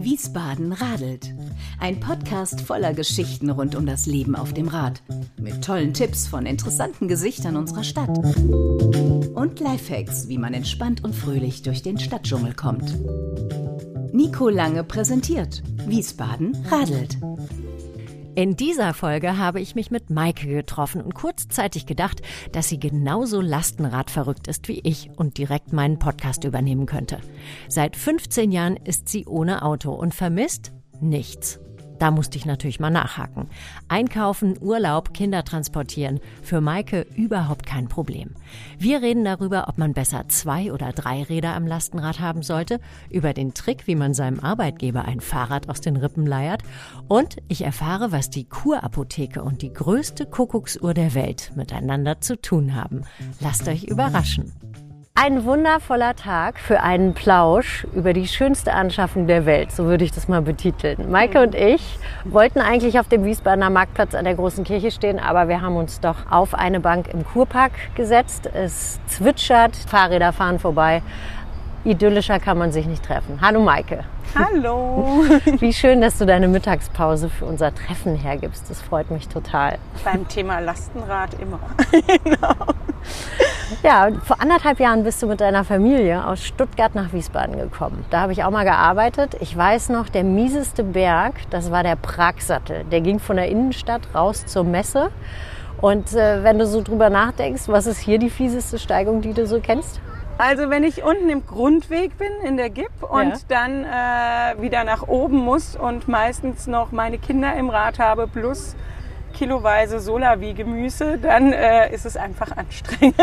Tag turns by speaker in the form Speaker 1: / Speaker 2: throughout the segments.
Speaker 1: Wiesbaden radelt. Ein Podcast voller Geschichten rund um das Leben auf dem Rad. Mit tollen Tipps von interessanten Gesichtern unserer Stadt. Und Lifehacks, wie man entspannt und fröhlich durch den Stadtdschungel kommt. Nico Lange präsentiert. Wiesbaden radelt.
Speaker 2: In dieser Folge habe ich mich mit Maike getroffen und kurzzeitig gedacht, dass sie genauso Lastenradverrückt ist wie ich und direkt meinen Podcast übernehmen könnte. Seit 15 Jahren ist sie ohne Auto und vermisst nichts. Da musste ich natürlich mal nachhaken. Einkaufen, Urlaub, Kinder transportieren. Für Maike überhaupt kein Problem. Wir reden darüber, ob man besser zwei oder drei Räder am Lastenrad haben sollte, über den Trick, wie man seinem Arbeitgeber ein Fahrrad aus den Rippen leiert und ich erfahre, was die Kurapotheke und die größte Kuckucksuhr der Welt miteinander zu tun haben. Lasst euch überraschen. Ein wundervoller Tag für einen Plausch über die schönste Anschaffung der Welt, so würde ich das mal betiteln. Maike und ich wollten eigentlich auf dem Wiesbadener Marktplatz an der großen Kirche stehen, aber wir haben uns doch auf eine Bank im Kurpark gesetzt. Es zwitschert, Fahrräder fahren vorbei. Idyllischer kann man sich nicht treffen. Hallo Maike.
Speaker 3: Hallo.
Speaker 2: Wie schön, dass du deine Mittagspause für unser Treffen hergibst. Das freut mich total.
Speaker 3: Beim Thema Lastenrad immer. genau.
Speaker 2: Ja, vor anderthalb Jahren bist du mit deiner Familie aus Stuttgart nach Wiesbaden gekommen. Da habe ich auch mal gearbeitet. Ich weiß noch, der mieseste Berg, das war der Pragsattel. Der ging von der Innenstadt raus zur Messe. Und äh, wenn du so drüber nachdenkst, was ist hier die fieseste Steigung, die du so kennst?
Speaker 3: Also wenn ich unten im Grundweg bin in der GIP und ja. dann äh, wieder nach oben muss und meistens noch meine Kinder im Rad habe plus kiloweise Solawi-Gemüse, dann äh, ist es einfach anstrengend.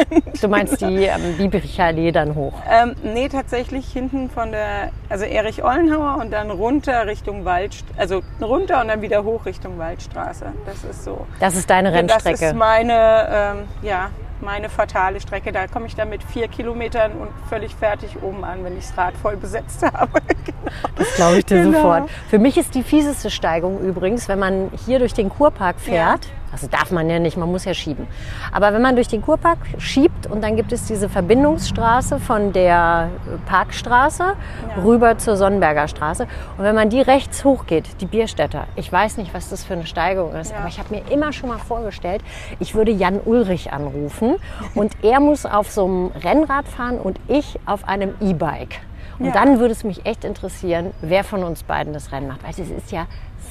Speaker 2: Du meinst die ähm, Biebricher Allee dann hoch?
Speaker 3: Ähm, nee, tatsächlich hinten von der, also Erich Ollenhauer und dann runter Richtung Wald, also runter und dann wieder hoch Richtung Waldstraße. Das ist so.
Speaker 2: Das ist deine Rennstrecke?
Speaker 3: Das ist meine, ähm, ja, meine fatale Strecke. Da komme ich dann mit vier Kilometern und völlig fertig oben an, wenn ich das Rad voll besetzt habe.
Speaker 2: genau. Das glaube ich dir genau. sofort. Für mich ist die fieseste Steigung übrigens, wenn man hier durch den Kurpark fährt. Ja also darf man ja nicht, man muss ja schieben. Aber wenn man durch den Kurpark schiebt und dann gibt es diese Verbindungsstraße von der Parkstraße ja. rüber zur Sonnenberger Straße. Und wenn man die rechts hochgeht, die Bierstätter, ich weiß nicht, was das für eine Steigung ist, ja. aber ich habe mir immer schon mal vorgestellt, ich würde Jan Ulrich anrufen und er muss auf so einem Rennrad fahren und ich auf einem E-Bike. Und ja. dann würde es mich echt interessieren, wer von uns beiden das Rennen macht. Weil es ist ja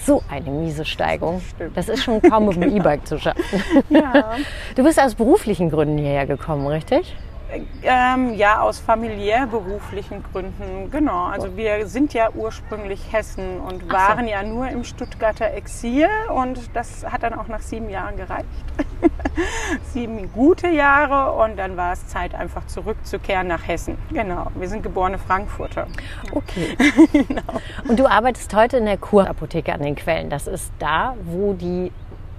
Speaker 2: so eine miese Steigung. Stimmt. Das ist schon kaum mit dem E-Bike zu schaffen. Ja. Du bist aus beruflichen Gründen hierher gekommen, richtig?
Speaker 3: Ähm, ja, aus familiär-beruflichen Gründen, genau. Also wir sind ja ursprünglich Hessen und waren so. ja nur im Stuttgarter Exil und das hat dann auch nach sieben Jahren gereicht. sieben gute Jahre und dann war es Zeit, einfach zurückzukehren nach Hessen. Genau, wir sind geborene Frankfurter.
Speaker 2: Okay. genau. Und du arbeitest heute in der Kurapotheke an den Quellen. Das ist da, wo die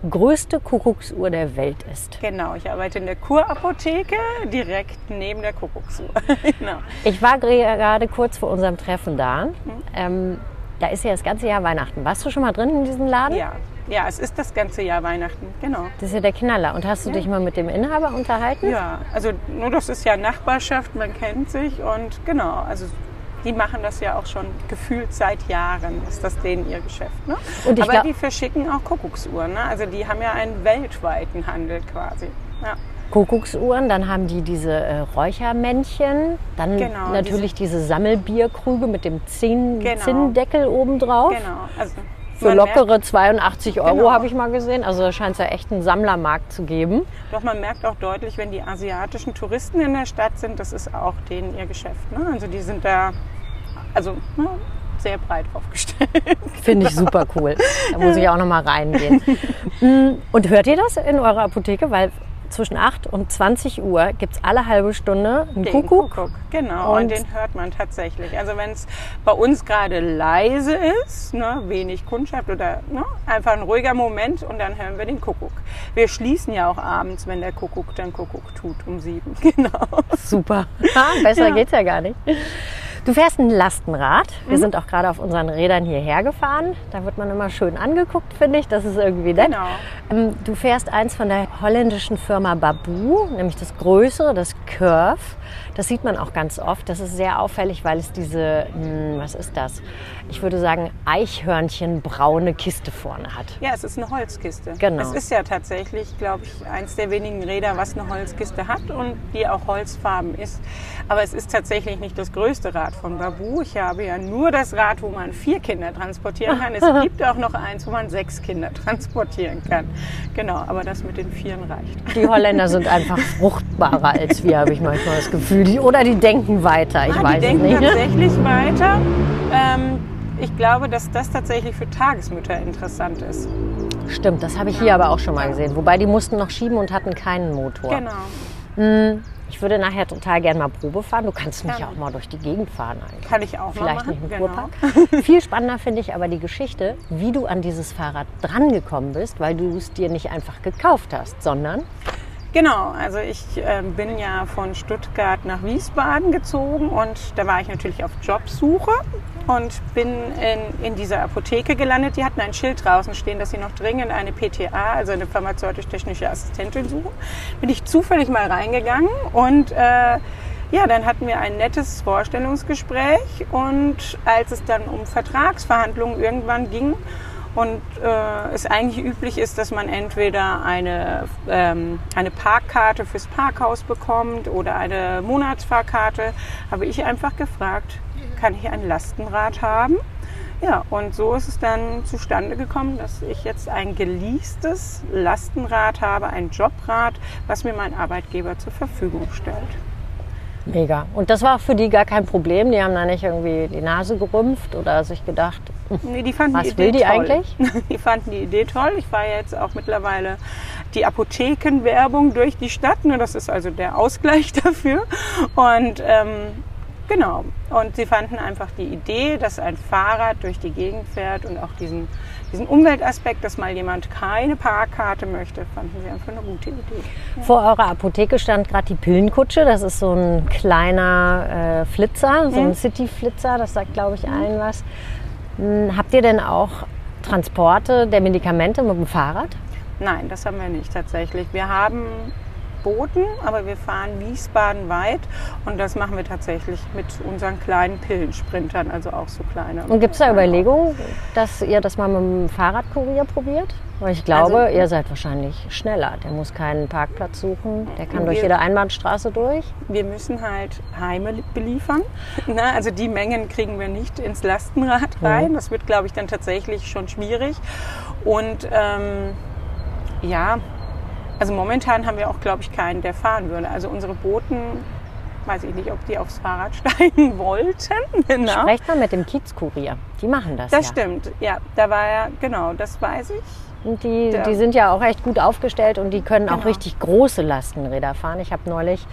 Speaker 2: größte Kuckucksuhr der Welt ist.
Speaker 3: Genau, ich arbeite in der Kurapotheke direkt neben der Kuckucksuhr.
Speaker 2: genau. Ich war gerade kurz vor unserem Treffen da. Mhm. Ähm, da ist ja das ganze Jahr Weihnachten. Warst du schon mal drin in diesem Laden?
Speaker 3: Ja. Ja, es ist das ganze Jahr Weihnachten, genau.
Speaker 2: Das ist ja der Knaller. Und hast du ja. dich mal mit dem Inhaber unterhalten?
Speaker 3: Ja, also nur das ist ja Nachbarschaft, man kennt sich und genau, also die machen das ja auch schon gefühlt seit Jahren, ist das denen ihr Geschäft. Ne? Aber glaub, die verschicken auch Kuckucksuhren. Ne? Also die haben ja einen weltweiten Handel quasi. Ja.
Speaker 2: Kuckucksuhren, dann haben die diese äh, Räuchermännchen, dann genau, natürlich diese, diese Sammelbierkrüge mit dem Zinn, genau. Zinndeckel obendrauf. Genau. Also für lockere merkt, 82 Euro genau. habe ich mal gesehen. Also da scheint es ja echt einen Sammlermarkt zu geben.
Speaker 3: Doch man merkt auch deutlich, wenn die asiatischen Touristen in der Stadt sind, das ist auch denen ihr Geschäft. Ne? Also die sind da also ne, sehr breit aufgestellt.
Speaker 2: Finde ich super cool. Da muss ich auch noch mal reingehen. Mm, und hört ihr das in eurer Apotheke? Weil zwischen 8 und 20 Uhr gibt es alle halbe Stunde einen den Kuckuck. Kuckuck.
Speaker 3: Genau, und, und, den hört man tatsächlich. Also wenn es bei uns gerade leise ist, ne, wenig Kundschaft oder ne, einfach ein ruhiger Moment und dann hören wir den Kuckuck. Wir schließen ja auch abends, wenn der Kuckuck dann Kuckuck tut, um sieben. Genau.
Speaker 2: Super. Ha, besser ja. geht's ja gar nicht. Du fährst ein Lastenrad. Wir mhm. sind auch gerade auf unseren Rädern hierher gefahren. Da wird man immer schön angeguckt, finde ich. Das ist irgendwie nett. Genau. Ähm, du fährst eins von der holländischen Firma Babu, nämlich das größere, das Curve. Das sieht man auch ganz oft. Das ist sehr auffällig, weil es diese, hm, was ist das? Ich würde sagen, Eichhörnchenbraune Kiste vorne hat.
Speaker 3: Ja, es ist eine Holzkiste.
Speaker 2: Genau.
Speaker 3: Es ist ja tatsächlich, glaube ich, eins der wenigen Räder, was eine Holzkiste hat und die auch holzfarben ist. Aber es ist tatsächlich nicht das größte Rad von Babu. Ich habe ja nur das Rad, wo man vier Kinder transportieren kann. Es gibt auch noch eins, wo man sechs Kinder transportieren kann. Genau, aber das mit den Vieren reicht.
Speaker 2: Die Holländer sind einfach fruchtbarer als wir, habe ich manchmal das Gefühl. Die, oder die denken weiter, ich
Speaker 3: Ah,
Speaker 2: weiß
Speaker 3: die
Speaker 2: es
Speaker 3: denken
Speaker 2: nicht.
Speaker 3: tatsächlich weiter. Ähm, ich glaube, dass das tatsächlich für Tagesmütter interessant ist.
Speaker 2: Stimmt, das habe ich hier aber auch schon mal gesehen. Wobei die mussten noch schieben und hatten keinen Motor.
Speaker 3: Genau.
Speaker 2: Ich würde nachher total gerne mal Probe fahren. Du kannst mich ja auch mal durch die Gegend fahren eigentlich.
Speaker 3: Kann ich auch
Speaker 2: Vielleicht
Speaker 3: mal
Speaker 2: nicht
Speaker 3: machen.
Speaker 2: im
Speaker 3: genau.
Speaker 2: Kurpark. Viel spannender finde ich aber die Geschichte, wie du an dieses Fahrrad drangekommen bist, weil du es dir nicht einfach gekauft hast, sondern
Speaker 3: Genau, also ich ähm, bin ja von Stuttgart nach Wiesbaden gezogen und da war ich natürlich auf Jobsuche und bin in, in dieser Apotheke gelandet. Die hatten ein Schild draußen stehen, dass sie noch dringend eine PTA, also eine pharmazeutisch-technische Assistentin suchen. Bin ich zufällig mal reingegangen und äh, ja, dann hatten wir ein nettes Vorstellungsgespräch und als es dann um Vertragsverhandlungen irgendwann ging und äh, es eigentlich üblich ist, dass man entweder eine, ähm, eine Parkkarte fürs Parkhaus bekommt oder eine Monatsfahrkarte, habe ich einfach gefragt, kann ich ein Lastenrad haben? Ja, und so ist es dann zustande gekommen, dass ich jetzt ein geleastes Lastenrad habe, ein Jobrad, was mir mein Arbeitgeber zur Verfügung stellt.
Speaker 2: mega. Und das war für die gar kein Problem. Die haben da nicht irgendwie die Nase gerümpft oder sich gedacht,
Speaker 3: Nee, die fanden
Speaker 2: Was
Speaker 3: die
Speaker 2: will
Speaker 3: Idee
Speaker 2: die
Speaker 3: toll.
Speaker 2: eigentlich?
Speaker 3: Die fanden die Idee toll. Ich fahre jetzt auch mittlerweile die Apothekenwerbung durch die Stadt. Ne? Das ist also der Ausgleich dafür. Und ähm, genau. Und sie fanden einfach die Idee, dass ein Fahrrad durch die Gegend fährt und auch diesen, diesen Umweltaspekt, dass mal jemand keine Parkkarte möchte, fanden sie einfach eine gute Idee.
Speaker 2: Vor eurer Apotheke stand gerade die Pillenkutsche. Das ist so ein kleiner äh, Flitzer, so ein City-Flitzer. Das sagt, glaube ich, allen was. Hm, Habt ihr denn auch Transporte der Medikamente mit dem Fahrrad?
Speaker 3: Nein, das haben wir nicht tatsächlich. Wir haben Boten, aber wir fahren Wiesbaden weit und das machen wir tatsächlich mit unseren kleinen Pillensprintern, also auch so kleine.
Speaker 2: Und gibt es da Überlegungen, dass ihr das mal mit dem Fahrradkurier probiert? Weil ich glaube,
Speaker 3: Also-
Speaker 2: ihr seid wahrscheinlich schneller. Der muss keinen Parkplatz suchen. Der kann durch
Speaker 3: Wir-
Speaker 2: jede Einbahnstraße durch.
Speaker 3: Wir müssen halt Heime beliefern. Na, also die Mengen kriegen wir nicht ins Lastenrad rein. Das wird, glaube ich, dann tatsächlich schon schwierig. Und ähm, ja, also momentan haben wir auch, glaube ich, keinen, der fahren würde. Also unsere Boten, weiß ich nicht, ob die aufs Fahrrad steigen wollten. Genau.
Speaker 2: Sprecht mal mit dem Kiezkurier. Die machen das,
Speaker 3: Das
Speaker 2: ja.
Speaker 3: stimmt, ja, da war ja, genau, das weiß ich.
Speaker 2: Und die,
Speaker 3: Der-
Speaker 2: die sind ja auch echt gut aufgestellt und die können auch
Speaker 3: Genau.
Speaker 2: richtig große Lastenräder fahren. Ich habe neulich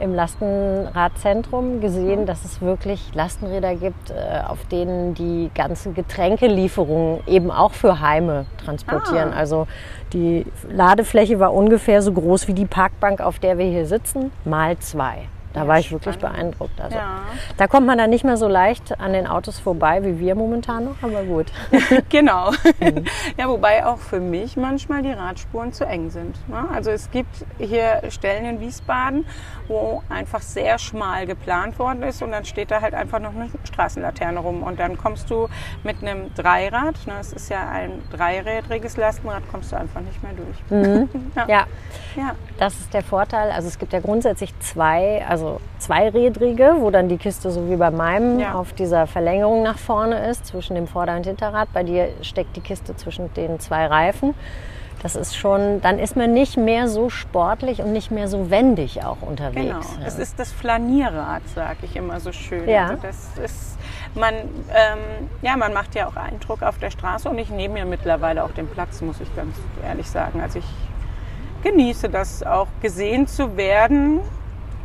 Speaker 2: im Lastenradzentrum gesehen, dass es wirklich Lastenräder gibt, äh, auf denen die ganze Getränkelieferungen eben auch für Heime transportieren.
Speaker 3: Ah.
Speaker 2: Also die Ladefläche war ungefähr so groß wie die Parkbank, auf der wir hier sitzen, mal zwei. Da
Speaker 3: Ja,
Speaker 2: war ich wirklich
Speaker 3: spannend.
Speaker 2: beeindruckt. Also,
Speaker 3: Ja.
Speaker 2: Da kommt man dann nicht mehr so leicht an den Autos vorbei wie wir momentan noch, aber gut.
Speaker 3: Genau.
Speaker 2: Mhm.
Speaker 3: Ja, wobei auch für mich manchmal die Radspuren zu eng sind. ne? Also es gibt hier Stellen in Wiesbaden, wo einfach sehr schmal geplant worden ist und dann steht da halt einfach noch eine Straßenlaterne rum und dann kommst du mit einem Dreirad, ne, es ist ja ein dreirädriges Lastenrad, kommst du einfach nicht mehr durch.
Speaker 2: Ja,
Speaker 3: Ja.
Speaker 2: Das ist der Vorteil. Also es gibt ja grundsätzlich zwei, also zweirädrige, wo dann die Kiste so wie bei meinem
Speaker 3: Ja.
Speaker 2: auf dieser Verlängerung nach vorne ist, zwischen dem Vorder- und Hinterrad. Bei dir steckt die Kiste zwischen den zwei Reifen. Das ist schon, dann ist man nicht mehr so sportlich und nicht mehr so wendig auch unterwegs.
Speaker 3: Genau.
Speaker 2: Ja.
Speaker 3: Es ist das Flanierrad, sage ich immer so schön.
Speaker 2: Ja.
Speaker 3: Also das ist, man, ähm, ja, man macht ja auch Eindruck auf der Straße und ich nehme mir mittlerweile auch den Platz, muss ich ganz ehrlich sagen. Also ich genieße das auch gesehen zu werden,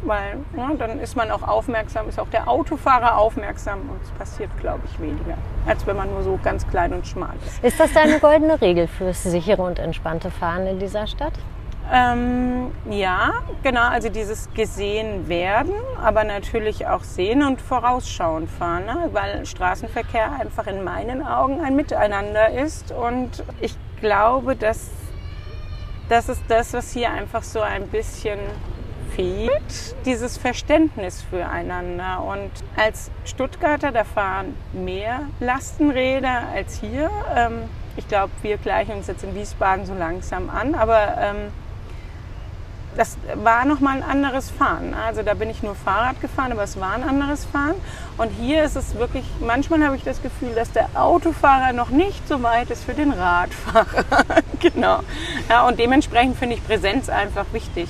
Speaker 3: weil ja, dann ist man auch aufmerksam, ist auch der Autofahrer aufmerksam und es passiert, glaube ich, weniger, als wenn man nur so ganz klein und schmal ist.
Speaker 2: Ist das deine goldene Regel fürs sichere und entspannte Fahren in dieser Stadt?
Speaker 3: Ähm, ja, genau, also dieses gesehen werden, aber natürlich auch sehen und vorausschauen fahren, ne? weil Straßenverkehr einfach in meinen Augen ein Miteinander ist und ich glaube, dass das ist das, was hier einfach so ein bisschen fehlt, dieses Verständnis füreinander. Und als Stuttgarter, da fahren mehr Lastenräder als hier. Ähm, ich glaube, wir gleichen uns jetzt in Wiesbaden so langsam an, aber ähm, das war nochmal ein anderes Fahren. Also da bin ich nur Fahrrad gefahren, aber es war ein anderes Fahren. Und hier ist es wirklich, manchmal habe ich das Gefühl, dass der Autofahrer noch nicht so weit ist für den Radfahrer. genau. Ja, und dementsprechend finde ich Präsenz einfach wichtig.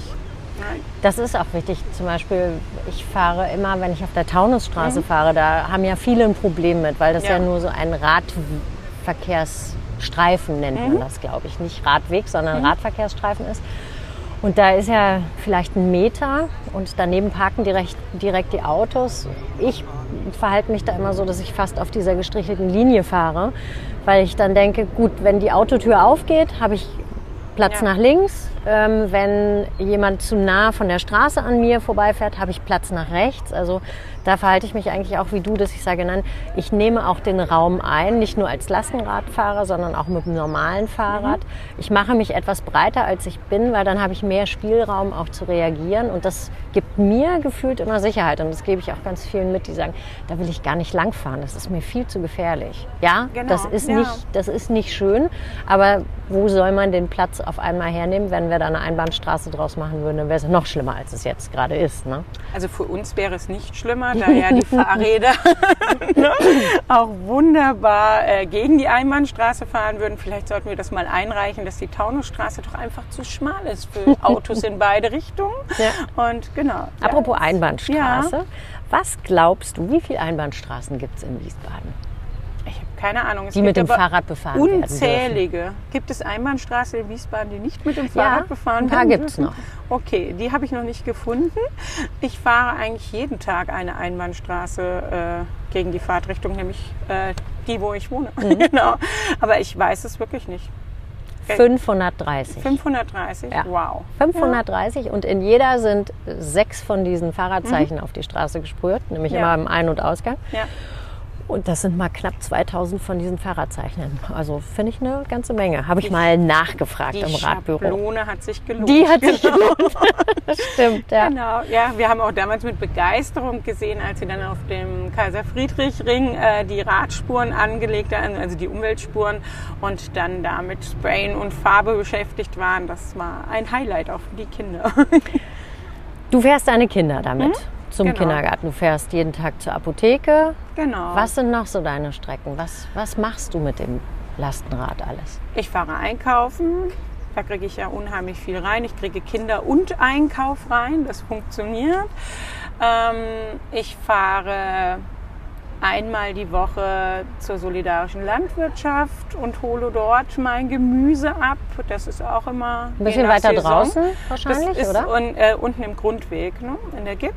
Speaker 2: Das ist auch wichtig. Zum Beispiel, ich fahre immer, wenn ich auf der Taunusstraße mhm. fahre, da haben ja viele ein Problem mit, weil das ja, ja nur so ein Radverkehrsstreifen nennt mhm. man das, glaube ich. Nicht Radweg, sondern mhm. Radverkehrsstreifen ist. Und da ist ja vielleicht ein Meter und daneben parken direkt, direkt die Autos. Ich verhalte mich da immer so, dass ich fast auf dieser gestrichelten Linie fahre, weil ich dann denke, gut, wenn die Autotür aufgeht, habe ich Platz ja. nach links. Ähm, wenn jemand zu nah von der Straße an mir vorbeifährt, habe ich Platz nach rechts. Also da verhalte ich mich eigentlich auch wie du, dass ich sage, nein, ich nehme auch den Raum ein, nicht nur als Lastenradfahrer, sondern auch mit dem normalen Fahrrad. Mhm. Ich mache mich etwas breiter, als ich bin, weil dann habe ich mehr Spielraum auch zu reagieren und das gibt mir gefühlt immer Sicherheit und das gebe ich auch ganz vielen mit, die sagen, da will ich gar nicht langfahren, das ist mir viel zu gefährlich. Ja, genau. das, ist ja. Nicht, das ist nicht schön, aber wo soll man den Platz auf einmal hernehmen, wenn wir da eine Einbahnstraße draus machen würden, dann wäre es noch schlimmer, als es jetzt gerade ist. Ne?
Speaker 3: Also für uns wäre es nicht schlimmer, da ja die Fahrräder ne, auch wunderbar äh, gegen die Einbahnstraße fahren würden. Vielleicht sollten wir das mal einreichen, dass die Taunusstraße doch einfach zu schmal ist für Autos in beide Richtungen. Ja. Und genau.
Speaker 2: Apropos Einbahnstraße, ja. was glaubst du, wie viele Einbahnstraßen gibt es in Wiesbaden?
Speaker 3: Keine Ahnung.
Speaker 2: Es die mit dem Fahrrad befahren
Speaker 3: unzählige. Gibt es Einbahnstraße in Wiesbaden, die nicht mit dem Fahrrad ja, befahren werden?
Speaker 2: Da gibt es noch.
Speaker 3: Okay, die habe ich noch nicht gefunden. Ich fahre eigentlich jeden Tag eine Einbahnstraße äh, gegen die Fahrtrichtung, nämlich äh, die, wo ich wohne. Mhm. genau. Aber ich weiß es wirklich nicht.
Speaker 2: 530.
Speaker 3: 530, ja. wow.
Speaker 2: 530 ja. und in jeder sind sechs von diesen Fahrradzeichen mhm. auf die Straße gesprüht, nämlich ja. immer im Ein- und Ausgang. Ja. Und das sind mal knapp 2000 von diesen Fahrradzeichen. Also finde ich eine ganze Menge. Habe ich die, mal nachgefragt im Radbüro.
Speaker 3: Die Schablone hat sich gelohnt.
Speaker 2: Die hat sich genau. gelohnt.
Speaker 3: Stimmt, ja. Genau, ja. Wir haben auch damals mit Begeisterung gesehen, als sie dann auf dem Kaiser-Friedrich-Ring äh, die Radspuren angelegt haben, also die Umweltspuren, und dann da mit Sprayen und Farbe beschäftigt waren. Das war ein Highlight auch für die Kinder.
Speaker 2: Du fährst deine Kinder damit? Hm? Zum genau. Kindergarten. Du fährst jeden Tag zur Apotheke.
Speaker 3: Genau.
Speaker 2: Was sind noch so deine Strecken? Was, was machst du mit dem Lastenrad alles?
Speaker 3: Ich fahre einkaufen. Da kriege ich ja unheimlich viel rein. Ich kriege Kinder und Einkauf rein. Das funktioniert. Ähm, ich fahre einmal die Woche zur solidarischen Landwirtschaft und hole dort mein Gemüse ab. Das ist auch immer
Speaker 2: ein bisschen weiter Saison. draußen wahrscheinlich,
Speaker 3: das ist
Speaker 2: oder?
Speaker 3: Un, äh, unten im Grundweg ne, in der GIP.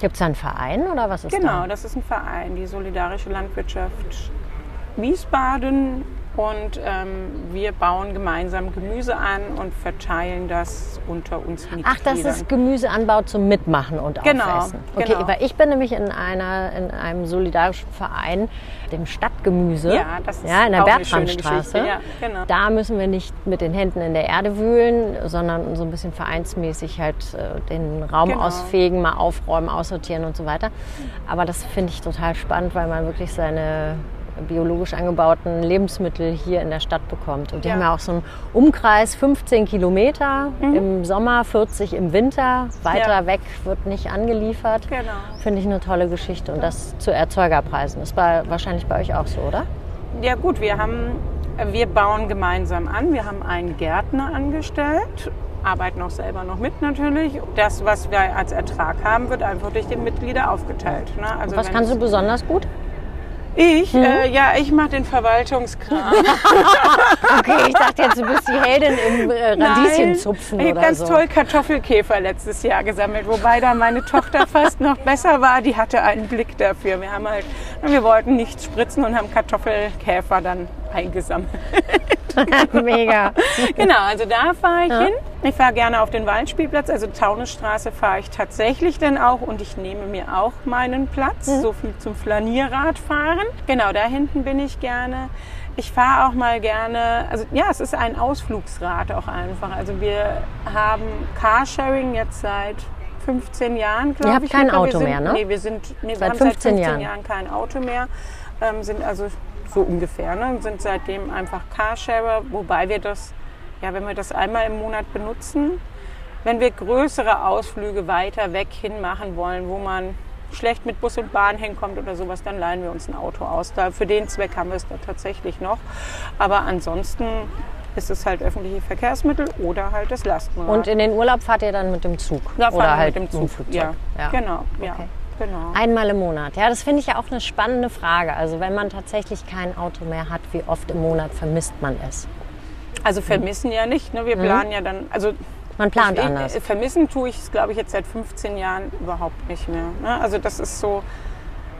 Speaker 2: Gibt es da einen Verein oder was ist
Speaker 3: genau,
Speaker 2: da?
Speaker 3: Genau, das ist ein Verein, die solidarische Landwirtschaft Wiesbaden und ähm, wir bauen gemeinsam Gemüse an und verteilen das unter uns Mitgliedern.
Speaker 2: Ach, das ist Gemüseanbau zum Mitmachen und
Speaker 3: genau,
Speaker 2: Aufessen. Okay,
Speaker 3: genau.
Speaker 2: weil ich bin nämlich in, einer, in einem solidarischen Verein, dem Stadtgemüse,
Speaker 3: ja, das ist
Speaker 2: ja, in der Bertramstraße.
Speaker 3: Ja, genau.
Speaker 2: Da müssen wir nicht mit den Händen in der Erde wühlen, sondern so ein bisschen vereinsmäßig halt äh, den Raum genau. ausfegen, mal aufräumen, aussortieren und so weiter. Aber das finde ich total spannend, weil man wirklich seine biologisch angebauten Lebensmittel hier in der Stadt bekommt. Und die ja. haben ja auch so einen Umkreis 15 Kilometer mhm. im Sommer, 40 im Winter. Weiter ja. weg wird nicht angeliefert.
Speaker 3: Genau.
Speaker 2: Finde ich eine tolle Geschichte. Und das zu Erzeugerpreisen. Das war wahrscheinlich bei euch auch so, oder?
Speaker 3: Ja gut, wir haben, wir bauen gemeinsam an. Wir haben einen Gärtner angestellt arbeiten auch selber noch mit natürlich. Das, was wir als Ertrag haben, wird einfach durch die Mitglieder aufgeteilt. Ne?
Speaker 2: Also was kannst du besonders gut?
Speaker 3: Ich? Hm? Äh, ja, ich mache den Verwaltungskram.
Speaker 2: okay, ich dachte jetzt, du bist die Heldin im äh, Radieschenzupfen
Speaker 3: Ich
Speaker 2: habe
Speaker 3: ganz
Speaker 2: so.
Speaker 3: toll Kartoffelkäfer letztes Jahr gesammelt, wobei da meine Tochter fast noch besser war. Die hatte einen Blick dafür. Wir haben halt, wir wollten nichts spritzen und haben Kartoffelkäfer dann eingesammelt.
Speaker 2: Mega.
Speaker 3: Genau, also da fahre ich ja. hin. Ich fahre gerne auf den Waldspielplatz, also Taunusstraße fahre ich tatsächlich dann auch und ich nehme mir auch meinen Platz, mhm. so viel zum Flanierradfahren. Genau, da hinten bin ich gerne. Ich fahre auch mal gerne, also ja, es ist ein Ausflugsrad auch einfach. Also wir haben Carsharing jetzt seit 15 Jahren, glaube ich.
Speaker 2: Ihr habt kein Auto
Speaker 3: sind,
Speaker 2: mehr, ne?
Speaker 3: Nee, wir, sind, nee,
Speaker 2: seit
Speaker 3: wir haben
Speaker 2: 15
Speaker 3: seit 15
Speaker 2: Jahren.
Speaker 3: Jahren, kein Auto mehr. Ähm, sind also so ungefähr, ne? sind seitdem einfach Carsharer, wobei wir das ja, wenn wir das einmal im Monat benutzen, wenn wir größere Ausflüge weiter weg hin machen wollen, wo man schlecht mit Bus und Bahn hinkommt oder sowas, dann leihen wir uns ein Auto aus. Da, für den Zweck haben wir es da tatsächlich noch. Aber ansonsten ist es halt öffentliche Verkehrsmittel oder halt das Lastenrad.
Speaker 2: Und in den Urlaub fahrt ihr dann mit dem Zug?
Speaker 3: da
Speaker 2: oder halt
Speaker 3: mit dem Zug. Ja,
Speaker 2: Ja.
Speaker 3: genau. Ja,
Speaker 2: Okay.
Speaker 3: Genau.
Speaker 2: Einmal im Monat. Ja, das finde ich ja auch eine spannende Frage. Also wenn man tatsächlich kein Auto mehr hat, wie oft im Monat vermisst man es?
Speaker 3: Also vermissen ja nicht. Ne? Wir planen ja dann, also
Speaker 2: Man plant
Speaker 3: ich,
Speaker 2: anders.
Speaker 3: äh, Vermissen tue ich es, glaube ich, jetzt seit 15 Jahren überhaupt nicht mehr. Ne? Also das ist so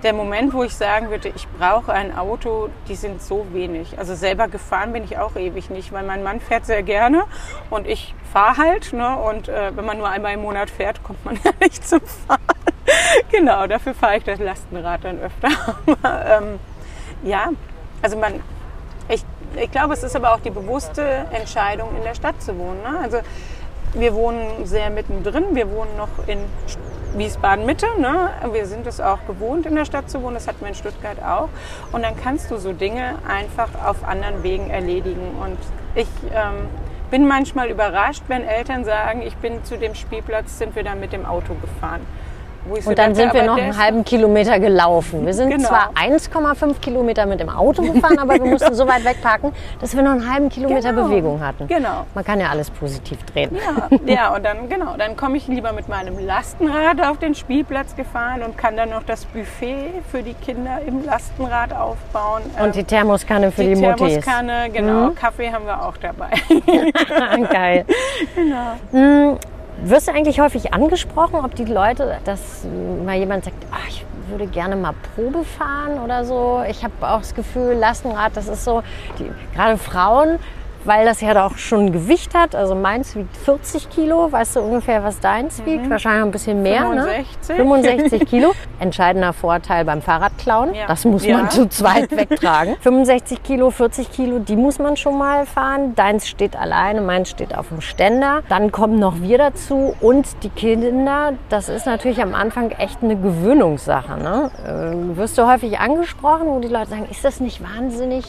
Speaker 3: der Moment, wo ich sagen würde, ich brauche ein Auto, die sind so wenig. Also selber gefahren bin ich auch ewig nicht, weil mein Mann fährt sehr gerne und ich fahre halt. Ne? Und äh, wenn man nur einmal im Monat fährt, kommt man ja nicht zum Fahren. genau, dafür fahre ich das Lastenrad dann öfter. Aber, ähm, ja, also man, ich, ich glaube, es ist aber auch die bewusste Entscheidung, in der Stadt zu wohnen. Ne? Also wir wohnen sehr mittendrin. Wir wohnen noch in Wiesbaden-Mitte. Ne? Wir sind es auch gewohnt, in der Stadt zu wohnen. Das hatten wir in Stuttgart auch. Und dann kannst du so Dinge einfach auf anderen Wegen erledigen. Und ich ähm, bin manchmal überrascht, wenn Eltern sagen, ich bin zu dem Spielplatz, sind wir dann mit dem Auto gefahren.
Speaker 2: Und dann sind wir noch einen halben Kilometer gelaufen. Wir sind
Speaker 3: Genau.
Speaker 2: zwar 1,5 Kilometer mit dem Auto gefahren, aber wir mussten so weit wegparken, dass wir noch einen halben Kilometer
Speaker 3: Genau.
Speaker 2: Bewegung hatten.
Speaker 3: Genau.
Speaker 2: Man kann ja alles positiv drehen.
Speaker 3: Ja, ja, und dann genau, dann komme ich lieber mit meinem Lastenrad auf den Spielplatz gefahren und kann dann noch das Buffet für die Kinder im Lastenrad aufbauen.
Speaker 2: Und die Thermoskanne für die,
Speaker 3: die
Speaker 2: Muttis.
Speaker 3: Thermoskanne, genau. Kaffee haben wir auch dabei.
Speaker 2: Geil. Genau. Wirst du eigentlich häufig angesprochen, ob die Leute, dass mal jemand sagt, ah, ich würde gerne mal Probe fahren oder so? Ich habe auch das Gefühl, Lastenrad, das ist so, die, gerade Frauen, weil das ja auch schon ein Gewicht hat. Also meins wiegt 40 Kilo. Weißt du ungefähr, was deins wiegt? Wahrscheinlich ein bisschen mehr.
Speaker 3: 65.
Speaker 2: Ne? 65 Kilo. Entscheidender Vorteil beim Fahrradklauen.
Speaker 3: Ja.
Speaker 2: Das muss
Speaker 3: Ja.
Speaker 2: man zu zweit wegtragen. 65 Kilo, 40 Kilo, die muss man schon mal fahren. Deins steht alleine, meins steht auf dem Ständer. Dann kommen noch wir dazu und die Kinder. Das ist natürlich am Anfang echt eine Gewöhnungssache. Ne? Äh, wirst du häufig angesprochen, wo die Leute sagen, ist das nicht wahnsinnig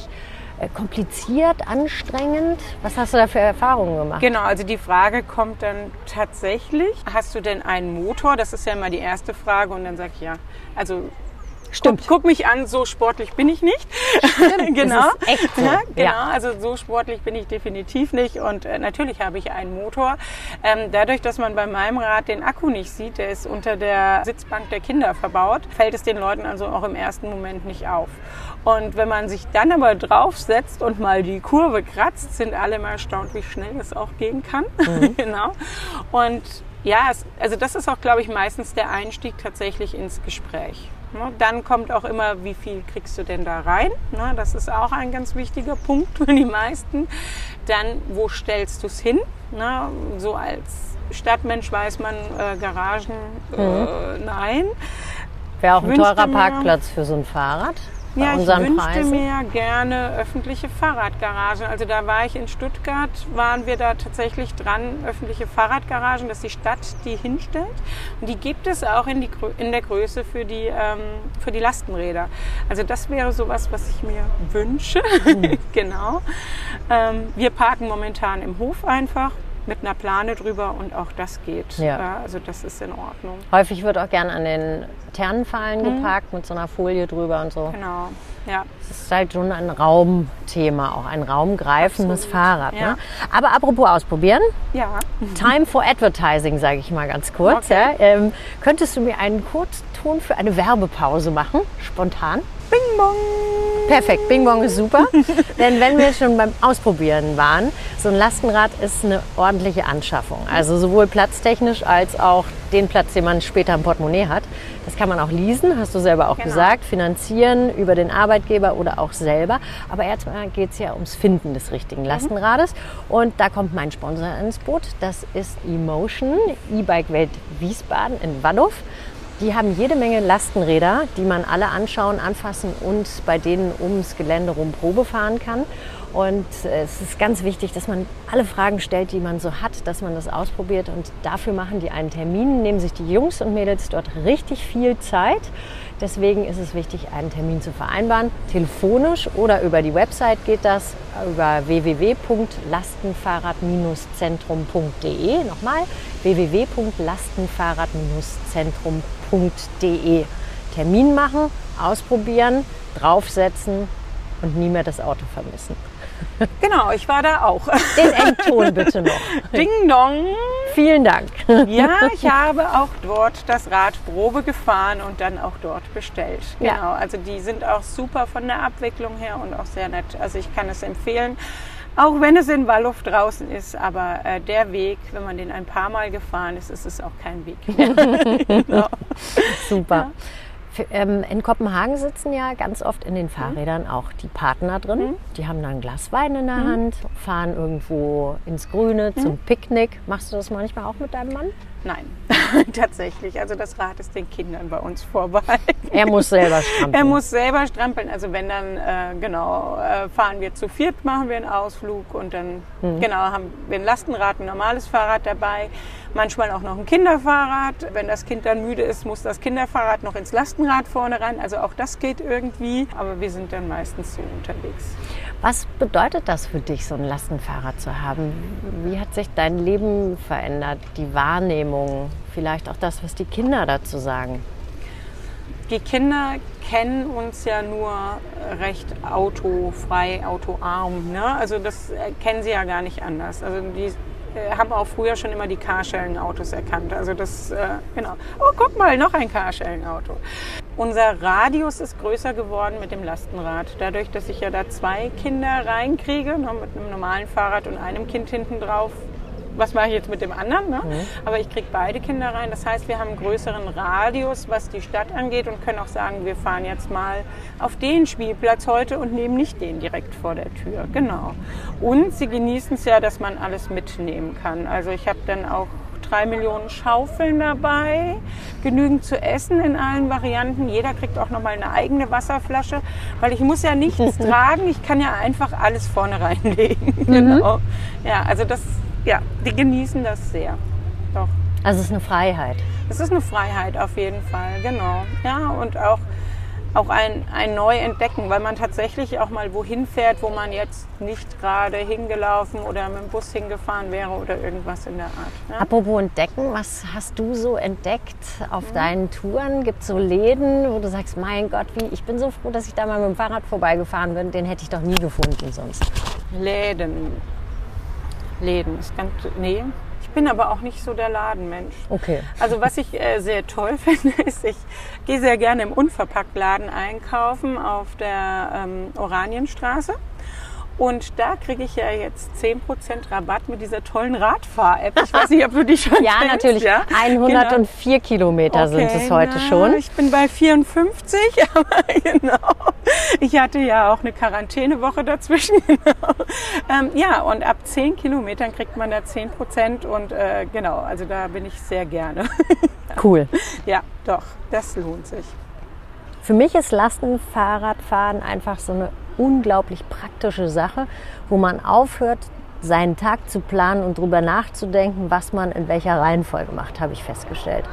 Speaker 2: kompliziert, anstrengend? Was hast du da für Erfahrungen gemacht?
Speaker 3: Genau, also die Frage kommt dann tatsächlich, hast du denn einen Motor? Das ist ja immer die erste Frage und dann sage ich ja. Also
Speaker 2: Stimmt.
Speaker 3: Guck, guck mich an, so sportlich bin ich nicht. genau.
Speaker 2: das ist echt so.
Speaker 3: Ja, genau,
Speaker 2: Ja.
Speaker 3: also so sportlich bin ich definitiv nicht. Und äh, natürlich habe ich einen Motor. Ähm, dadurch, dass man bei meinem Rad den Akku nicht sieht, der ist unter der Sitzbank der Kinder verbaut, fällt es den Leuten also auch im ersten Moment nicht auf. Und wenn man sich dann aber draufsetzt und mal die Kurve kratzt, sind alle mal erstaunt, wie schnell es auch gehen kann. genau. Und ja, es, also das ist auch, glaube ich, meistens der Einstieg tatsächlich ins Gespräch. Ne, Dann kommt auch immer, wie viel kriegst du denn da rein? Ne, Das ist auch ein ganz wichtiger Punkt für die meisten. Dann, wo stellst du es hin? Ne, So als Stadtmensch weiß man, äh, Garagen, äh, nein.
Speaker 2: Wäre auch ein teurer Parkplatz für so ein Fahrrad.
Speaker 3: Ja, ich wünschte
Speaker 2: Preisen.
Speaker 3: mir gerne öffentliche Fahrradgaragen. Also da war ich in Stuttgart, waren wir da tatsächlich dran, öffentliche Fahrradgaragen, dass die Stadt die hinstellt. Und die gibt es auch in, die, in der Größe für die, ähm, für die Lastenräder. Also das wäre sowas, was ich mir wünsche.
Speaker 2: Mhm.
Speaker 3: genau. Ähm, wir parken momentan im Hof einfach mit einer Plane drüber und auch das geht.
Speaker 2: Ja.
Speaker 3: also das ist in Ordnung.
Speaker 2: Häufig wird auch gern an den Thermenfallen geparkt mit so einer Folie drüber und so.
Speaker 3: Genau. Ja.
Speaker 2: Das ist halt schon ein Raumthema, auch ein raumgreifendes
Speaker 3: Absolut,
Speaker 2: Fahrrad.
Speaker 3: ja.
Speaker 2: Ne? Aber apropos ausprobieren,
Speaker 3: Ja.
Speaker 2: Time for Advertising, sage ich mal ganz kurz.
Speaker 3: Okay.
Speaker 2: Ja. Ähm, könntest du mir einen Kurzton für eine Werbepause machen, spontan?
Speaker 3: Bing Bong.
Speaker 2: Perfekt, Bing Bong ist super. Denn wenn wir schon beim Ausprobieren waren, so ein Lastenrad ist eine ordentliche Anschaffung. Also sowohl platztechnisch als auch den Platz, den man später im Portemonnaie hat. Das kann man auch leasen, hast du selber auch
Speaker 3: Genau.
Speaker 2: gesagt, finanzieren über den Arbeitgeber oder auch selber. Aber erstmal geht es ja ums Finden des richtigen Lastenrades. Und da kommt mein Sponsor ins Boot. Das ist Emotion, E-Bike Welt Wiesbaden in Waddow. Die haben jede Menge Lastenräder, die man alle anschauen, anfassen und bei denen ums Gelände rum Probe fahren kann. Und äh, es ist ganz wichtig, dass man alle Fragen stellt, die man so hat, dass man das ausprobiert. Und dafür machen die einen Termin, nehmen sich die Jungs und Mädels dort richtig viel Zeit. Deswegen ist es wichtig, einen Termin zu vereinbaren. Telefonisch oder über die Website geht das über www.lastenfahrrad-zentrum.de. Nochmal www.lastenfahrrad-zentrum.de. Termin machen, ausprobieren, draufsetzen und nie mehr das Auto vermissen.
Speaker 3: Genau, ich war da auch.
Speaker 2: Den Endton bitte noch.
Speaker 3: Ding Dong.
Speaker 2: Vielen Dank.
Speaker 3: Ja, ich habe auch dort das Rad Probe gefahren und dann auch dort bestellt.
Speaker 2: Ja.
Speaker 3: Genau, also die sind auch super von der Abwicklung her und auch sehr nett. Also ich kann es empfehlen. Auch wenn es in Wallow draußen ist, aber äh, der Weg, wenn man den ein paar Mal gefahren ist, ist es auch kein Weg mehr. genau.
Speaker 2: Super. Für, ähm, in Kopenhagen sitzen ja ganz oft in den Fahrrädern auch die Partner drin. Die haben dann ein Glas Wein in der Hand, fahren irgendwo ins Grüne zum Picknick. Machst du das manchmal auch mit deinem Mann?
Speaker 3: Nein, tatsächlich. Also das Rad ist den Kindern bei uns vorbehalten.
Speaker 2: Er muss selber strampeln.
Speaker 3: Er muss selber strampeln. Also wenn dann, äh, genau, äh, fahren wir zu viert, machen wir einen Ausflug und dann, genau, haben wir ein Lastenrad, ein normales Fahrrad dabei. Manchmal auch noch ein Kinderfahrrad. Wenn das Kind dann müde ist, muss das Kinderfahrrad noch ins Lastenrad vorne rein. Also auch das geht irgendwie. Aber wir sind dann meistens so unterwegs.
Speaker 2: Was bedeutet das für dich, so ein Lastenfahrrad zu haben? Wie hat sich dein Leben verändert? Die Wahrnehmung, vielleicht auch das, was die Kinder dazu sagen?
Speaker 3: Die Kinder kennen uns ja nur recht autofrei, autoarm. Ne? Also das äh, kennen sie ja gar nicht anders. Also die äh, haben auch früher schon immer die Carsharing-Autos erkannt. Also das, äh, genau. Oh, guck mal, noch ein Carsharing-Auto. Unser Radius ist größer geworden mit dem Lastenrad. Dadurch, dass ich ja da zwei Kinder reinkriege, ne, mit einem normalen Fahrrad und einem Kind hinten drauf. Was mache ich jetzt mit dem anderen? Ne? Aber ich kriege beide Kinder rein. Das heißt, wir haben einen größeren Radius, was die Stadt angeht und können auch sagen, wir fahren jetzt mal auf den Spielplatz heute und nehmen nicht den direkt vor der Tür. Genau. Und sie genießen es ja, dass man alles mitnehmen kann. Also ich habe dann auch drei Millionen Schaufeln dabei, genügend zu essen in allen Varianten. Jeder kriegt auch noch mal eine eigene Wasserflasche, weil ich muss ja nichts tragen. Ich kann ja einfach alles vorne reinlegen. Genau. Ja, also das, ja, die genießen das sehr. Doch.
Speaker 2: Also es ist eine Freiheit.
Speaker 3: Es ist eine Freiheit auf jeden Fall, genau. Ja, und auch, auch ein, ein Neuentdecken, weil man tatsächlich auch mal wohin fährt, wo man jetzt nicht gerade hingelaufen oder mit dem Bus hingefahren wäre oder irgendwas in der Art. Ja.
Speaker 2: Apropos entdecken, was hast du so entdeckt auf deinen Touren? Gibt es so Läden, wo du sagst, mein Gott, wie, ich bin so froh, dass ich da mal mit dem Fahrrad vorbeigefahren bin, den hätte ich doch nie gefunden sonst.
Speaker 3: Läden. Läden ist ganz. Nee, ich bin aber auch nicht so der Ladenmensch.
Speaker 2: Okay.
Speaker 3: Also was ich äh, sehr toll finde, ist, ich gehe sehr gerne im Unverpacktladen einkaufen auf der ähm, Oranienstraße. Und da kriege ich ja jetzt 10% Rabatt mit dieser tollen Radfahr-App. Ich weiß nicht, ob du die schon
Speaker 2: Ja,
Speaker 3: kennst.
Speaker 2: natürlich.
Speaker 3: Ja?
Speaker 2: 104 Kilometer sind
Speaker 3: Okay,
Speaker 2: es heute
Speaker 3: na,
Speaker 2: schon.
Speaker 3: Ich bin bei 54, aber genau. Ich hatte ja auch eine Quarantänewoche dazwischen. Genau. Ähm, ja, und ab 10 Kilometern kriegt man da 10 Prozent und äh, genau, also da bin ich sehr gerne.
Speaker 2: Cool.
Speaker 3: ja, doch, das lohnt sich.
Speaker 2: Für mich ist Lastenfahrradfahren einfach so eine unglaublich praktische Sache, wo man aufhört, seinen Tag zu planen und darüber nachzudenken, was man in welcher Reihenfolge macht, habe ich festgestellt.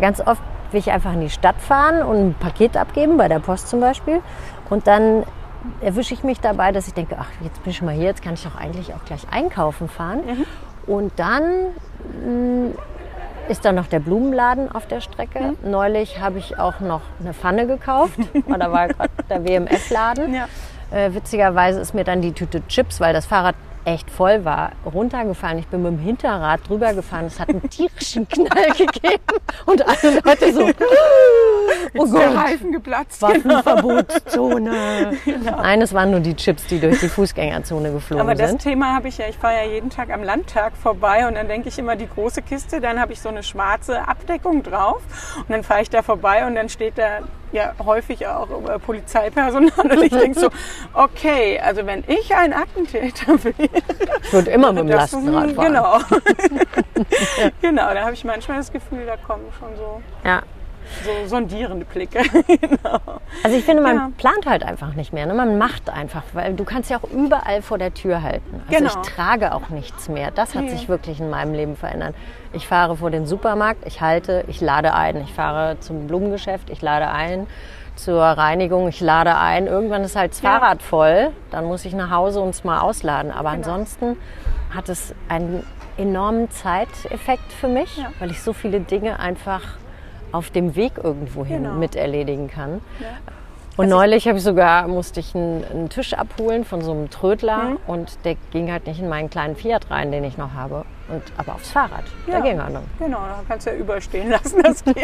Speaker 2: Ganz oft will ich einfach in die Stadt fahren und ein Paket abgeben, bei der Post zum Beispiel. Und dann erwische ich mich dabei, dass ich denke, ach, jetzt bin ich schon mal hier, jetzt kann ich doch eigentlich auch gleich einkaufen fahren. Und dann mh, ist da noch der Blumenladen auf der Strecke. Neulich habe ich auch noch eine Pfanne gekauft, weil da war gerade der WMF-Laden.
Speaker 3: Ja.
Speaker 2: Äh, witzigerweise ist mir dann die Tüte Chips, weil das Fahrrad echt voll war, runtergefallen. Ich bin mit dem Hinterrad drüber gefahren. Es hat einen tierischen Knall gegeben. Und alle Leute so, oh
Speaker 3: Der
Speaker 2: Gott,
Speaker 3: Reifen geplatzt.
Speaker 2: Waffenverbotszone. Nein, es waren nur die Chips, die durch die Fußgängerzone geflogen
Speaker 3: Aber das
Speaker 2: sind.
Speaker 3: Thema habe ich ja, ich fahre ja jeden Tag am Landtag vorbei und dann denke ich immer die große Kiste, dann habe ich so eine schwarze Abdeckung drauf und dann fahre ich da vorbei und dann steht da ja häufig auch äh, Polizeipersonal und ich denke so, okay, also wenn ich ein Attentäter wäre,
Speaker 2: Ich würde immer mit dem Lastenrad fahren.
Speaker 3: Genau. genau, da habe ich manchmal das Gefühl, da kommen schon so,
Speaker 2: Ja.
Speaker 3: So sondierende Blicke.
Speaker 2: Also ich finde, man
Speaker 3: Ja.
Speaker 2: plant halt einfach nicht mehr. Ne? Man macht einfach, weil du kannst ja auch überall vor der Tür halten. Also
Speaker 3: Genau.
Speaker 2: ich trage auch nichts mehr. Das hat
Speaker 3: Nee.
Speaker 2: sich wirklich in meinem Leben verändert. Ich fahre vor den Supermarkt, ich halte, ich lade ein. Ich fahre zum Blumengeschäft, ich lade ein. Zur Reinigung, ich lade ein. Irgendwann ist halt das
Speaker 3: Ja.
Speaker 2: Fahrrad voll. Dann muss ich nach Hause und es mal ausladen. Aber ansonsten hat es einen enormen Zeiteffekt für mich,
Speaker 3: Ja.
Speaker 2: weil ich so viele Dinge einfach auf dem Weg irgendwo hin
Speaker 3: Genau.
Speaker 2: mit erledigen kann. Und neulich habe ich sogar, musste ich einen, einen Tisch abholen von so einem Trödler
Speaker 3: Mhm.
Speaker 2: und der ging halt nicht in meinen kleinen Fiat rein, den ich noch habe, und, aber aufs Fahrrad. Da
Speaker 3: Ja.
Speaker 2: ging er dann.
Speaker 3: Genau, da kannst du ja überstehen lassen. Das geht.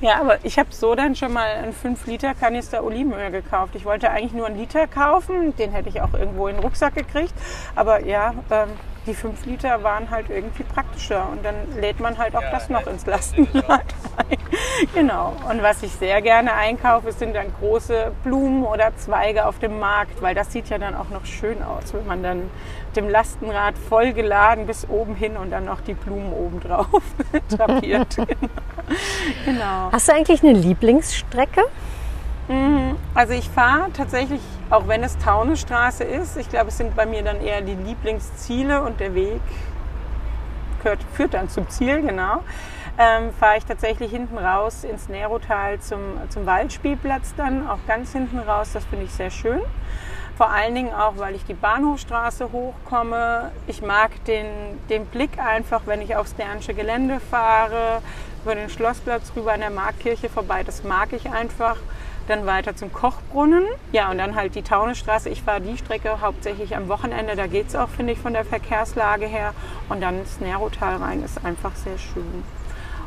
Speaker 3: ja, aber ich habe so dann schon mal einen 5-Liter-Kanister Olivenöl gekauft. Ich wollte eigentlich nur einen Liter kaufen, den hätte ich auch irgendwo in den Rucksack gekriegt. Aber ja, ähm, die 5 Liter waren halt irgendwie praktischer und dann lädt man halt auch das noch ins Lastenrad ein. genau. Und was ich sehr gerne einkaufe, sind dann große Blumen oder Zweige auf dem Markt, weil das sieht ja dann auch noch schön aus, wenn man dann dem Lastenrad voll geladen bis oben hin und dann noch die Blumen oben drauf drapiert. genau.
Speaker 2: Hast du eigentlich eine Lieblingsstrecke?
Speaker 3: Also ich fahre tatsächlich, auch wenn es Taunusstraße ist, ich glaube, es sind bei mir dann eher die Lieblingsziele und der Weg gehört, führt dann zum Ziel, genau. Ähm, fahre ich tatsächlich hinten raus ins Nerotal zum, zum Waldspielplatz dann, auch ganz hinten raus, das finde ich sehr schön. Vor allen Dingen auch, weil ich die Bahnhofstraße hochkomme. Ich mag den, den Blick einfach, wenn ich aufs Dernsche Gelände fahre, über den Schlossplatz rüber an der Marktkirche vorbei. Das mag ich einfach. Dann weiter zum Kochbrunnen. Ja, und dann halt die Taunusstraße. Ich fahre die Strecke hauptsächlich am Wochenende. Da geht es auch, finde ich, von der Verkehrslage her. Und dann das Nerotal rein ist einfach sehr schön.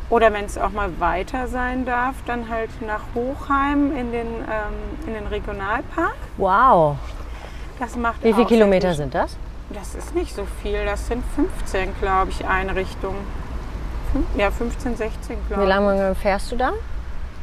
Speaker 3: Oder wenn es auch mal weiter sein darf, dann halt nach Hochheim in den, ähm, in den Regionalpark.
Speaker 2: Wow.
Speaker 3: Das macht
Speaker 2: Wie viele Kilometer sind das?
Speaker 3: Das ist nicht so viel. Das sind 15, glaube ich, Einrichtungen. Ja, 15, 16, glaube
Speaker 2: Wie
Speaker 3: ich.
Speaker 2: lange fährst du da?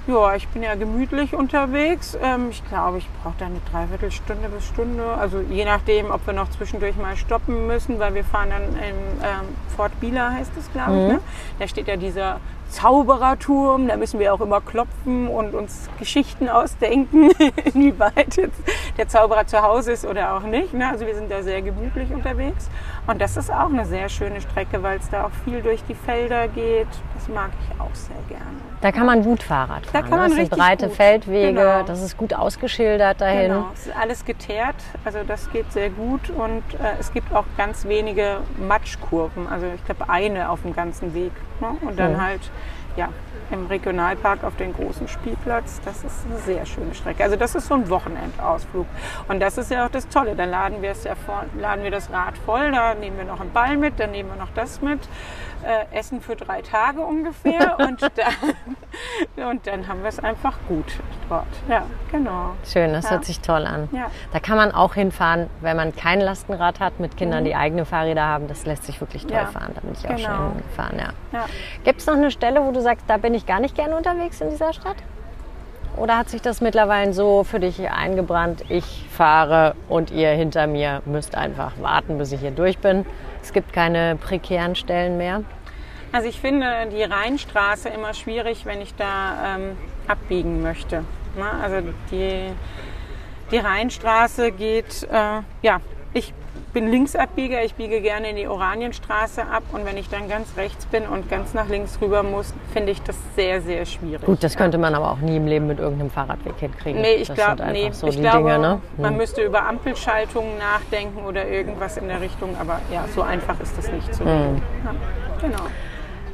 Speaker 3: Ja, ich bin ja gemütlich unterwegs. Ähm, ich glaube, ich brauche da eine Dreiviertelstunde bis Stunde. Also je nachdem, ob wir noch zwischendurch mal stoppen müssen, weil wir fahren dann im ähm, Fort Bieler, heißt es, glaube ich. Ne? Da steht ja dieser Zaubererturm. Da müssen wir auch immer klopfen und uns Geschichten ausdenken, inwieweit jetzt der Zauberer zu Hause ist oder auch nicht. Ne? Also wir sind da sehr gemütlich unterwegs. Und das ist auch eine sehr schöne Strecke, weil es da auch viel durch die Felder geht. Das mag ich auch sehr gerne.
Speaker 2: Da kann man gut Fahrrad fahren.
Speaker 3: kann man
Speaker 2: ne? das sind breite
Speaker 3: gut.
Speaker 2: Feldwege,
Speaker 3: Genau.
Speaker 2: das ist gut ausgeschildert dahin.
Speaker 3: Genau, es ist alles geteert, also das geht sehr gut und äh, es gibt auch ganz wenige Matschkurven, also ich glaube eine auf dem ganzen Weg. Ne? Und dann
Speaker 2: Mhm.
Speaker 3: halt ja, im Regionalpark auf den großen Spielplatz, das ist eine sehr schöne Strecke. Also das ist so ein Wochenendausflug. Und das ist ja auch das Tolle, dann laden wir, es ja vor, laden wir das Rad voll, da nehmen wir noch einen Ball mit, dann nehmen wir noch das mit, äh, Essen für drei Tage ungefähr und dann, und dann haben wir es einfach gut dort. Ja, genau.
Speaker 2: Schön, das
Speaker 3: Ja.
Speaker 2: hört sich toll an.
Speaker 3: Ja.
Speaker 2: Da kann man auch hinfahren, wenn man kein Lastenrad hat, mit Kindern, die eigene Fahrräder haben. Das lässt sich wirklich toll
Speaker 3: Mhm. Ja.
Speaker 2: fahren. Da bin ich auch
Speaker 3: Genau.
Speaker 2: schon hingefahren. Ja. Gibt es noch eine Stelle, wo du sagst, da bin ich gar nicht gerne unterwegs in dieser Stadt? Oder hat sich das mittlerweile so für dich eingebrannt, ich fahre und ihr hinter mir müsst einfach warten, bis ich hier durch bin? Es gibt keine prekären Stellen mehr.
Speaker 3: Also ich finde die Rheinstraße immer schwierig, wenn ich da ähm, abbiegen möchte. Ne? Also die, die Rheinstraße geht, äh, ja, ich bin Linksabbieger, ich biege gerne in die Oranienstraße ab und wenn ich dann ganz rechts bin und ganz nach links rüber muss, finde ich das sehr, sehr schwierig.
Speaker 2: Gut, das könnte man aber auch nie im Leben mit irgendeinem Fahrradweg hinkriegen.
Speaker 3: Nee, ich
Speaker 2: einfach
Speaker 3: nee,
Speaker 2: so
Speaker 3: ich glaube,
Speaker 2: Dinge, ne?
Speaker 3: man
Speaker 2: Hm.
Speaker 3: müsste über Ampelschaltungen nachdenken oder irgendwas in der Richtung, aber ja, so einfach ist das nicht zu
Speaker 2: Hm.
Speaker 3: regeln. Ja, genau.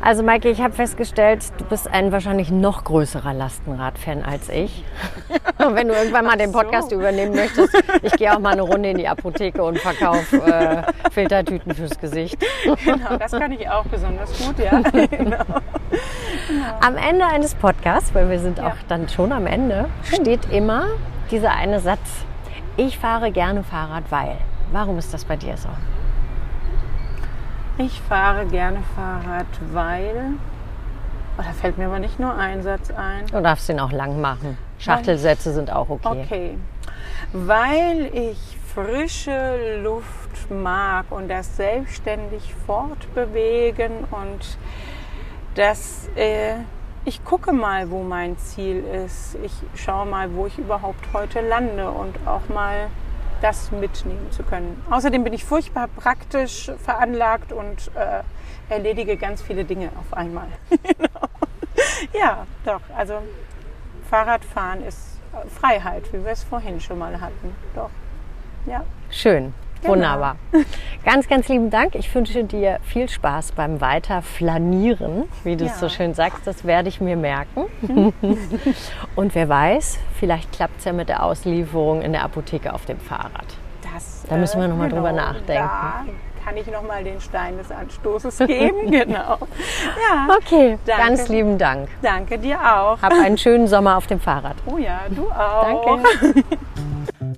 Speaker 2: Also Maike, ich habe festgestellt, du bist ein wahrscheinlich noch größerer Lastenrad-Fan als ich. Wenn du irgendwann mal den Podcast so. übernehmen möchtest, ich gehe auch mal eine Runde in die Apotheke und verkaufe äh, Filtertüten fürs Gesicht.
Speaker 3: Genau, das kann ich auch besonders gut, ja. Genau. Genau.
Speaker 2: Am Ende eines Podcasts, weil wir sind ja. auch dann schon am Ende, steht immer dieser eine Satz. Ich fahre gerne Fahrrad, weil. Warum ist das bei dir so?
Speaker 3: Ich fahre gerne Fahrrad, weil. Oh, da fällt mir aber nicht nur ein Satz ein.
Speaker 2: Du darfst ihn auch lang machen. Schachtelsätze sind auch okay.
Speaker 3: Okay. Weil ich frische Luft mag und das selbstständig fortbewegen und das. Äh, ich gucke mal, wo mein Ziel ist. Ich schaue mal, wo ich überhaupt heute lande und auch mal das mitnehmen zu können. Außerdem bin ich furchtbar praktisch veranlagt und äh, erledige ganz viele Dinge auf einmal. Genau. ja, doch. Also Fahrradfahren ist Freiheit, wie wir es vorhin schon mal hatten. Doch. Ja.
Speaker 2: Schön. Genau. Wunderbar. Ganz, ganz lieben Dank. Ich wünsche dir viel Spaß beim Weiterflanieren, wie du ja. es so schön sagst. Das werde ich mir merken. Und wer weiß, vielleicht klappt es ja mit der Auslieferung in der Apotheke auf dem Fahrrad. Das, da müssen wir nochmal genau, drüber nachdenken. Da
Speaker 3: kann ich nochmal den Stein des Anstoßes geben. genau.
Speaker 2: Ja. Okay, danke. ganz lieben Dank.
Speaker 3: Danke dir auch.
Speaker 2: Hab einen schönen Sommer auf dem Fahrrad.
Speaker 3: Oh ja, du auch. Danke.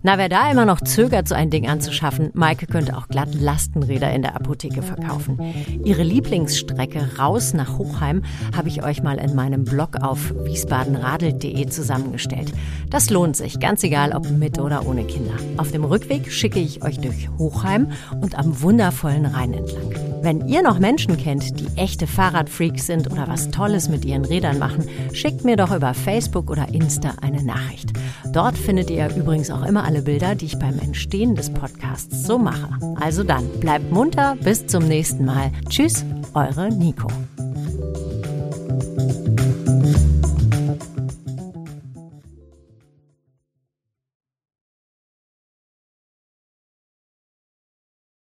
Speaker 2: Na, wer da immer noch zögert, so ein Ding anzuschaffen, Maike könnte auch glatt Lastenräder in der Apotheke verkaufen. Ihre Lieblingsstrecke raus nach Hochheim habe ich euch mal in meinem Blog auf wiesbadenradelt.de zusammengestellt. Das lohnt sich, ganz egal ob mit oder ohne Kinder. Auf dem Rückweg schicke ich euch durch Hochheim und am wundervollen Rhein entlang. Wenn ihr noch Menschen kennt, die echte Fahrradfreaks sind oder was Tolles mit ihren Rädern machen, schickt mir doch über Facebook oder Insta eine Nachricht. Dort findet ihr übrigens auch immer alle Bilder, die ich beim Entstehen des Podcasts so mache. Also dann, bleibt munter, bis zum nächsten Mal. Tschüss, eure Nico.